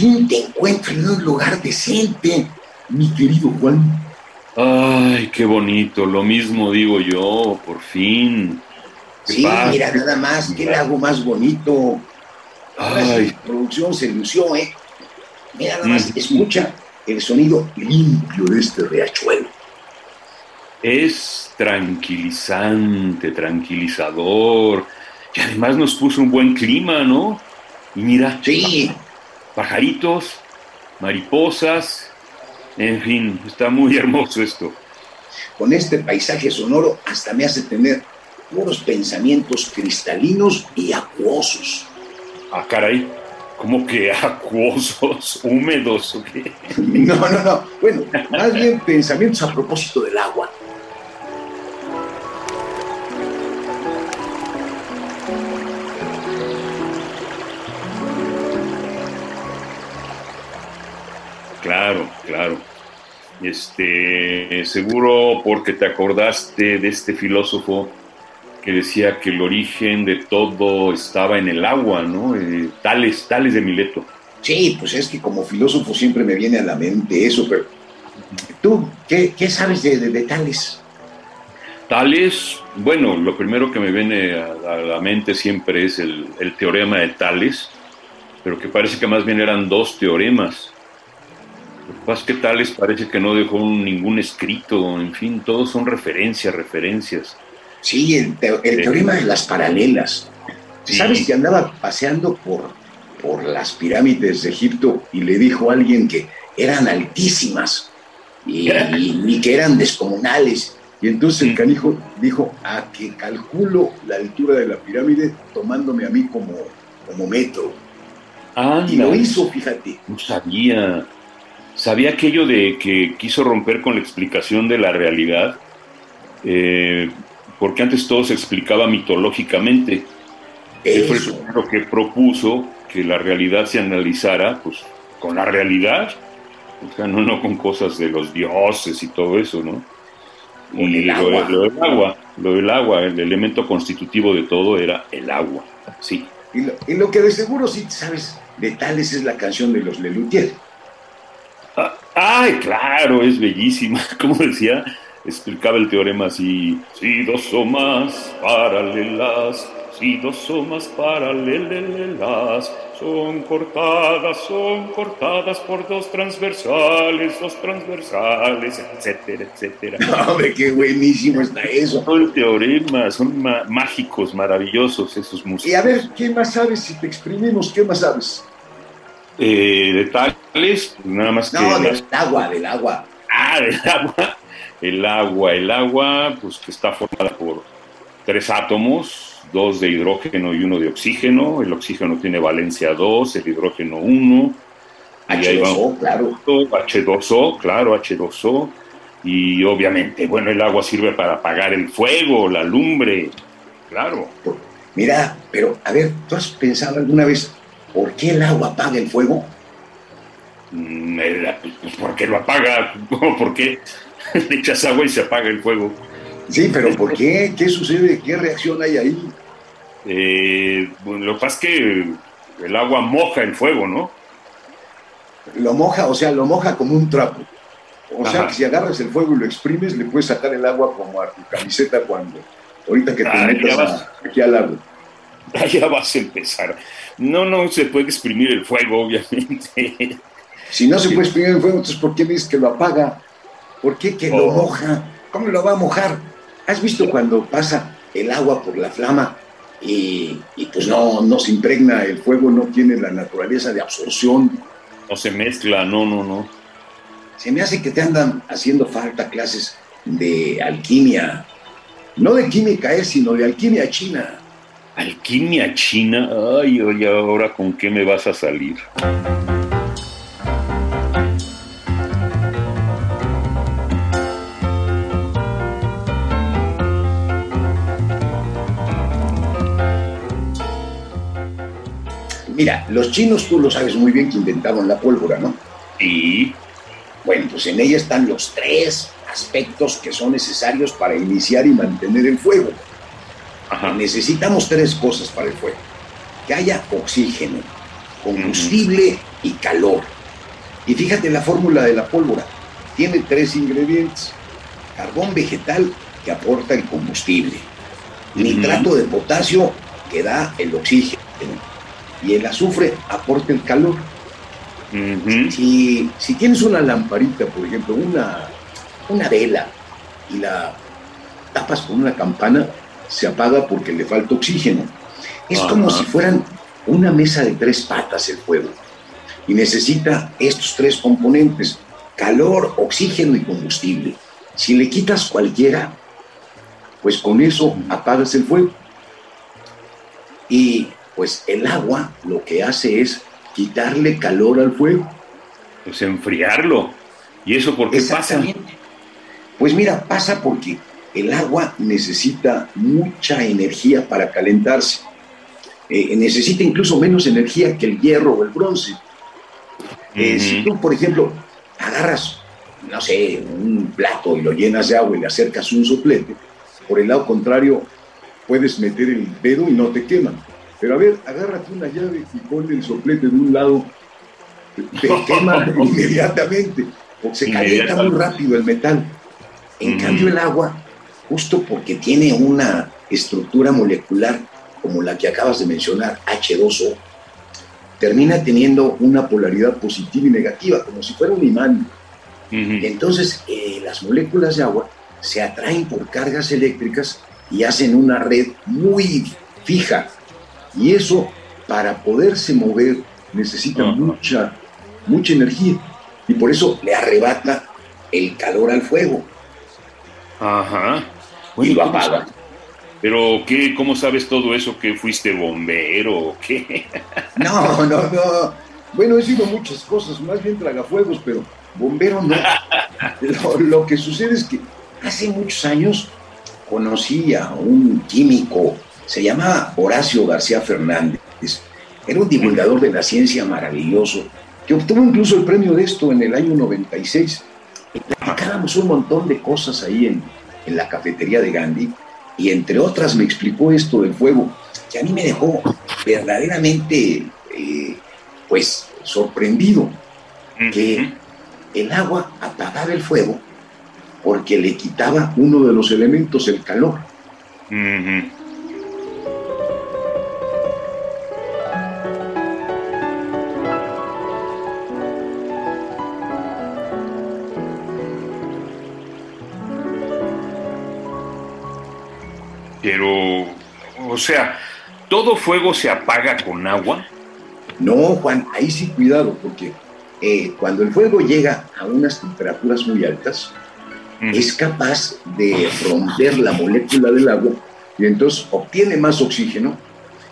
Fin te encuentro en un lugar decente, mi querido Juan. Ay, qué bonito, lo mismo digo yo, por fin. ¿Qué Sí, mira nada más, qué lago más bonito. Ay. la producción se lució, ¿eh? Mira nada más, Mm. escucha el sonido limpio de este riachuelo. Es tranquilizante, tranquilizador. Y además nos puso un buen clima, ¿no? Y mira, Sí, pajaritos, mariposas, en fin, está muy hermoso esto. con este paisaje sonoro hasta me hace tener puros pensamientos cristalinos y acuosos. Ah, caray, ¿cómo que acuosos, húmedos o qué? No, no, no. Bueno, más bien pensamientos a propósito del agua. Claro, claro. Este, seguro porque te acordaste de este filósofo que decía que el origen de todo estaba en el agua, ¿no? Eh, tales, tales de Mileto. Sí, pues es que como filósofo siempre me viene a la mente eso, pero tú, ¿qué, qué sabes de, de, de tales? Tales, bueno, lo primero que me viene a, a la mente siempre es el, el teorema de Tales, pero que parece que más bien eran dos teoremas. Lo que pasa es que Tales parece que no dejó ningún escrito, en fin, todos son referencias, referencias. Sí, el, teorema de las paralelas. Sí. ¿Sabes que andaba paseando por, por las pirámides de Egipto y le dijo a alguien que eran altísimas y, y- y que eran descomunales? Y entonces el canijo dijo, a que calculo la altura de la pirámide tomándome a mí como, como metro. Y lo hizo, fíjate. no sabía. Sabía aquello de que quiso romper con la explicación de la realidad, eh, porque antes todo se explicaba mitológicamente. Él fue el Eso. primero que propuso que la realidad se analizara pues, con la realidad, o sea, no, no con cosas de los dioses y todo eso, ¿no? Y el lo, lo del agua, lo del agua, el elemento constitutivo de todo era el agua, sí. Y lo, y lo que de seguro sí sabes de tales es la canción de los Lelutier. Ay, claro, es bellísima. Como decía, explicaba el teorema así: si dos o más paralelas, si dos o más paralelas, son cortadas, son cortadas por dos transversales, dos transversales, etcétera, etcétera. Hombre, qué buenísimo está eso. Todo el teorema, son ma- mágicos, maravillosos esos Y músicos. a ver, ¿qué más sabes si te exprimimos? ¿Qué más sabes? Eh, de pues nada más que. No, las- del agua, del agua. Ah, del agua. El agua, el agua, pues que está formada por tres átomos, dos de hidrógeno y uno de oxígeno. El oxígeno tiene valencia 2, el hidrógeno 1. Y ahí va H2O, claro. H2O, claro, H2O. Y obviamente, bueno, el agua sirve para apagar el fuego, la lumbre, claro. Mira, pero a ver, ¿tú has pensado alguna vez por qué el agua apaga el fuego? Mm, Pues, ¿Por qué lo apaga? ¿Por qué le echas agua y se apaga el fuego? Sí, pero ¿por qué? ¿Qué sucede? ¿Qué reacción hay ahí? Eh, bueno, lo que pasa es que el agua moja el fuego, ¿no? Lo moja, o sea, lo moja como un trapo. O sea, que si agarras el fuego y lo exprimes, le puedes sacar el agua como a tu camiseta cuando, ahorita que te Ah, metas ya vas. a- aquí al agua. Ya vas a empezar. No, no se puede exprimir el fuego, obviamente. Si no se puede exprimir el fuego, entonces ¿por qué dices que lo apaga? ¿Por qué que lo Oh. moja? ¿Cómo lo va a mojar? ¿Has visto cuando pasa el agua por la flama y, y pues no, no se impregna el fuego, no tiene la naturaleza de absorción? No se mezcla, no, no, no. Se me hace que te andan haciendo falta clases de alquimia. No de química, eh, sino de alquimia china. Alquimia china. Ay, oye, ahora con qué me vas a salir. Mira, los chinos tú lo sabes muy bien que inventaron la pólvora, ¿no? Sí. Bueno, pues en ella están los tres aspectos que son necesarios para iniciar y mantener el fuego. Necesitamos tres cosas para el fuego. Que haya oxígeno, combustible y calor. Y fíjate la fórmula de la pólvora. Tiene tres ingredientes. Carbón vegetal que aporta el combustible. Nitrato de potasio que da el oxígeno. Y el azufre aporta el calor. si, si, tienes una lamparita, por ejemplo, una, una vela, y la tapas con una campana, se apaga porque le falta oxígeno. Es como si fueran una mesa de tres patas el fuego. Y necesita estos tres componentes, calor, oxígeno y combustible. Si le quitas cualquiera, pues con eso apagas el fuego. Y pues el agua lo que hace es quitarle calor al fuego. Pues enfriarlo. ¿Y eso por qué pasa? Pues mira, pasa porque el agua necesita mucha energía para calentarse. Eh, necesita incluso menos energía que el hierro o el bronce. Eh, si tú, por ejemplo, agarras, no sé, un plato y lo llenas de agua y le acercas un soplete, por el lado contrario puedes meter el dedo y no te queman. Pero a ver, agárrate una llave y ponle el soplete de un lado, te quema inmediatamente, o se calienta muy rápido el metal. En cambio, el agua justo porque tiene una estructura molecular como la que acabas de mencionar, H2O, termina teniendo una polaridad positiva y negativa, como si fuera un imán. Entonces, eh, las moléculas de agua se atraen por cargas eléctricas y hacen una red muy fija. Y eso, para poderse mover, necesita mucha, mucha energía. Y por eso le arrebata el calor al fuego. Ajá y lo apaga. Pero, ¿qué, ¿cómo sabes todo eso? ¿Que fuiste bombero o qué? No, no, no. Bueno, he sido muchas cosas, más bien tragafuegos, pero bombero no. lo, que sucede es que hace muchos años conocí a un químico, se llamaba Horacio García Fernández. Era un divulgador de la ciencia maravilloso, que obtuvo incluso el premio de esto en el año 96. Y platicábamos un montón de cosas ahí en, en la cafetería de Gandhi y entre otras me explicó esto del fuego, que a mí me dejó verdaderamente eh, pues sorprendido, que el agua apagaba el fuego porque le quitaba uno de los elementos, el calor. Pero, o sea, ¿todo fuego se apaga con agua? No, Juan, ahí sí cuidado, porque eh, cuando el fuego llega a unas temperaturas muy altas, es capaz de romper la molécula del agua y entonces obtiene más oxígeno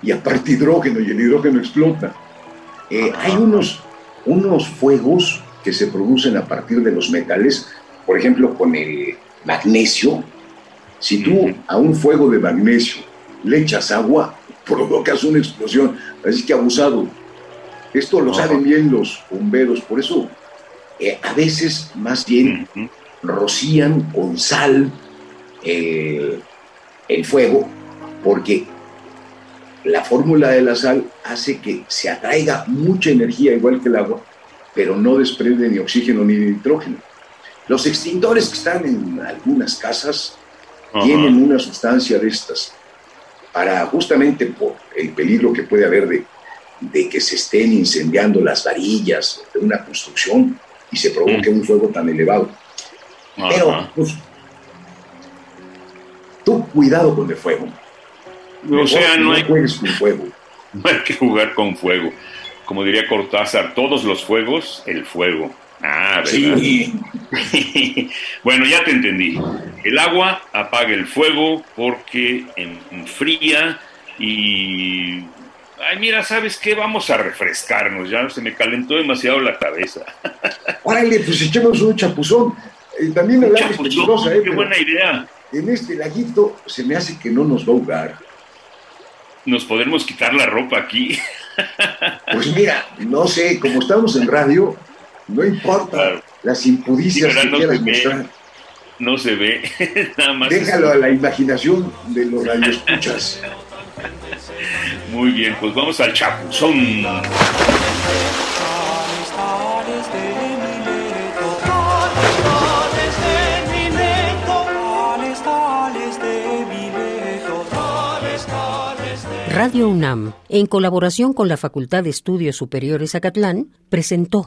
y aparte hidrógeno y el hidrógeno explota. Eh, hay unos, unos fuegos que se producen a partir de los metales, por ejemplo, con el magnesio, si tú a un fuego de magnesio le echas agua, provocas una explosión. Así que abusado. Esto lo saben bien los bomberos, por eso eh, a veces más bien rocían con sal el fuego, porque la fórmula de la sal hace que se atraiga mucha energía igual que el agua, pero no desprende ni oxígeno ni nitrógeno. Los extintores que están en algunas casas tienen una sustancia de estas para justamente por el peligro que puede haber de, de que se estén incendiando las varillas de una construcción y se provoque un fuego tan elevado. Pero, pues, tú cuidado con el fuego. O sea, no, hay, con fuego. no hay que jugar con fuego. Como diría Cortázar, todos los fuegos, el fuego. Ah, Sí. bueno, ya te entendí. El agua apaga el fuego porque enfría y... Ay, mira, ¿sabes qué? Vamos a refrescarnos, ya se me calentó demasiado la cabeza. Órale, pues echemos un chapuzón. Eh, también el agua es ¿eh? Qué buena idea. En este laguito se me hace que no nos va a ahogar. Nos podemos quitar la ropa aquí. Pues mira, no sé, como estamos en radio, no importa las impudicias que quieras mostrar. No se ve, nada más. Déjalo a la imaginación de los radioescuchas. Muy bien, pues vamos al chapuzón. Radio UNAM, en colaboración con la Facultad de Estudios Superiores Acatlán, presentó